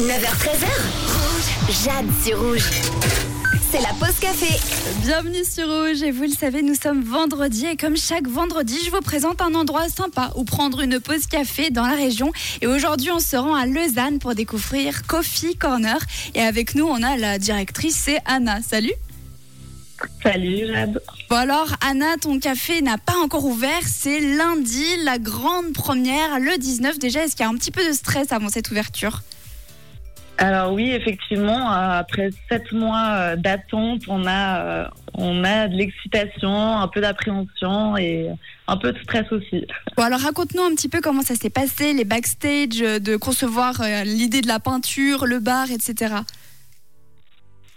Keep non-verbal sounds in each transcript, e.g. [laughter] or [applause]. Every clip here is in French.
9h13h. Rouge. Jade sur Rouge. C'est la pause café. Bienvenue sur Rouge et vous le savez, nous sommes vendredi et comme chaque vendredi, je vous présente un endroit sympa où prendre une pause café dans la région. Et aujourd'hui, on se rend à Lausanne pour découvrir Coffee Corner. Et avec nous, on a la directrice, c'est Anna. Salut Salut Jade. Bon alors Anna, ton café n'a pas encore ouvert, c'est lundi, la grande première, le 19 déjà. Est-ce qu'il y a un petit peu de stress avant cette ouverture? Alors oui, effectivement, euh, après sept mois euh, d'attente, on a, euh, on a de l'excitation, un peu d'appréhension et un peu de stress aussi. [laughs] Bon alors raconte-nous un petit peu comment ça s'est passé, les backstage, de concevoir l'idée de la peinture, le bar, etc.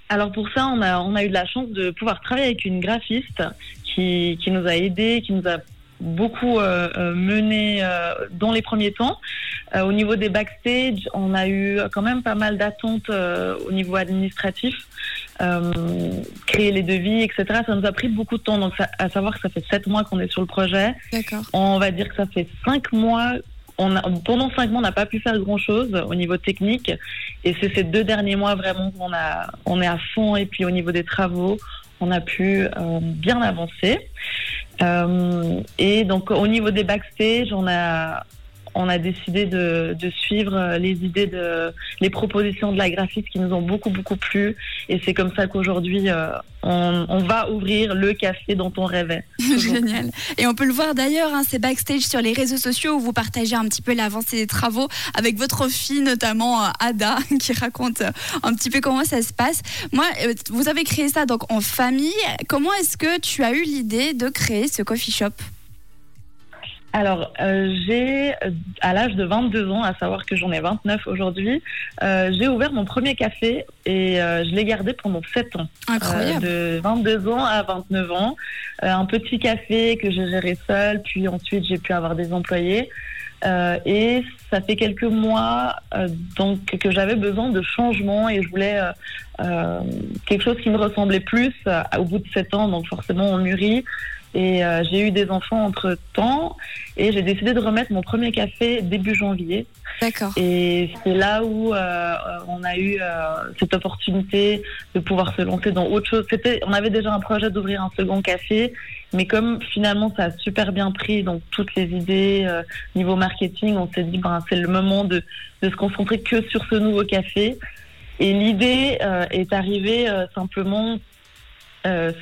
Alors pour ça, on a, on a eu de la chance de pouvoir travailler avec une graphiste qui, qui nous a aidés, qui nous a beaucoup euh, euh mené euh, dans les premiers temps. Euh, au niveau des backstage, on a eu quand même pas mal d'attentes au niveau administratif, créer les devis, etc. Ça nous a pris beaucoup de temps. Donc à savoir que ça fait sept mois qu'on est sur le projet. D'accord. On va dire que ça fait cinq mois on a, pendant cinq mois, on n'a pas pu faire grand chose au niveau technique. Et c'est ces deux derniers mois vraiment qu'on a, on est à fond. Et puis au niveau des travaux, on a pu euh, bien avancer. Euh, et donc au niveau des backstage, on a, on a décidé de, suivre les idées les propositions de la graphiste qui nous ont beaucoup beaucoup plu et c'est comme ça qu'aujourd'hui euh, on, va ouvrir le café dont on rêvait. [laughs] Génial. Et on peut le voir d'ailleurs, hein, c'est backstage sur les réseaux sociaux où vous partagez un petit peu l'avancée des travaux avec votre fille notamment euh, Ada [laughs] qui raconte euh, un petit peu comment ça se passe. Moi, vous avez créé ça donc en famille. Comment est-ce que tu as eu l'idée de créer ce coffee shop? Alors, euh, j'ai, à l'âge de 22 ans, à savoir que j'en ai 29 aujourd'hui, euh, j'ai ouvert mon premier café et euh, je l'ai gardé pendant 7 ans. Incroyable. de 22 ans à 29 ans. un petit café que j'ai géré seul, puis ensuite j'ai pu avoir des employés. et ça fait quelques mois donc que j'avais besoin de changement et je voulais quelque chose qui me ressemblait plus au bout de 7 ans. Donc forcément, on mûrit. Et euh, j'ai eu des enfants entre temps et j'ai décidé de remettre mon premier café début janvier. D'accord. Et c'est là où euh, on a eu euh, cette opportunité de pouvoir se lancer dans autre chose. C'était, on avait déjà un projet d'ouvrir un second café, mais comme finalement ça a super bien pris, donc toutes les idées euh, niveau marketing, on s'est dit ben c'est le moment de, de se concentrer que sur ce nouveau café. Et l'idée euh, est arrivée simplement euh,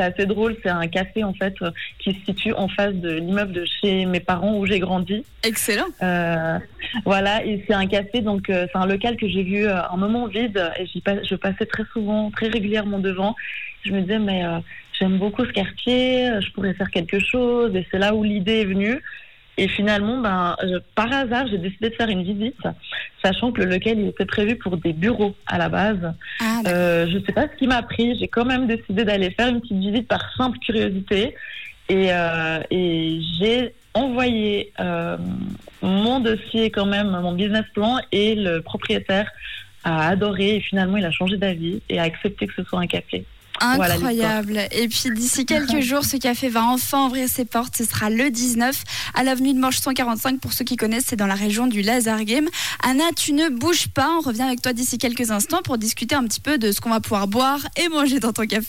c'est assez drôle, c'est un café en fait qui se situe en face de l'immeuble de chez mes parents où j'ai grandi. Excellent. Euh, voilà, et c'est un café donc euh, c'est un local que j'ai vu euh, un moment vide et j'y je passais très souvent, très régulièrement devant. Je me disais mais euh, j'aime beaucoup ce quartier, je pourrais faire quelque chose et c'est là où l'idée est venue. Et finalement, ben, par hasard, j'ai décidé de faire une visite, sachant que le local il était prévu pour des bureaux à la base. Ah, euh, je ne sais pas ce qui m'a pris. J'ai quand même décidé d'aller faire une petite visite par simple curiosité. Et, euh, et j'ai envoyé euh, mon dossier quand même, mon business plan, et le propriétaire a adoré. Et finalement, il a changé d'avis et a accepté que ce soit un café. Incroyable. et puis d'ici [laughs] quelques jours, ce café va enfin ouvrir ses portes. Ce sera le 19 à l'avenue de Manche 145. Pour ceux qui connaissent, c'est dans la région du Laser Game. Anna, tu ne bouges pas. On revient avec toi d'ici quelques instants pour discuter un petit peu de ce qu'on va pouvoir boire et manger dans ton café.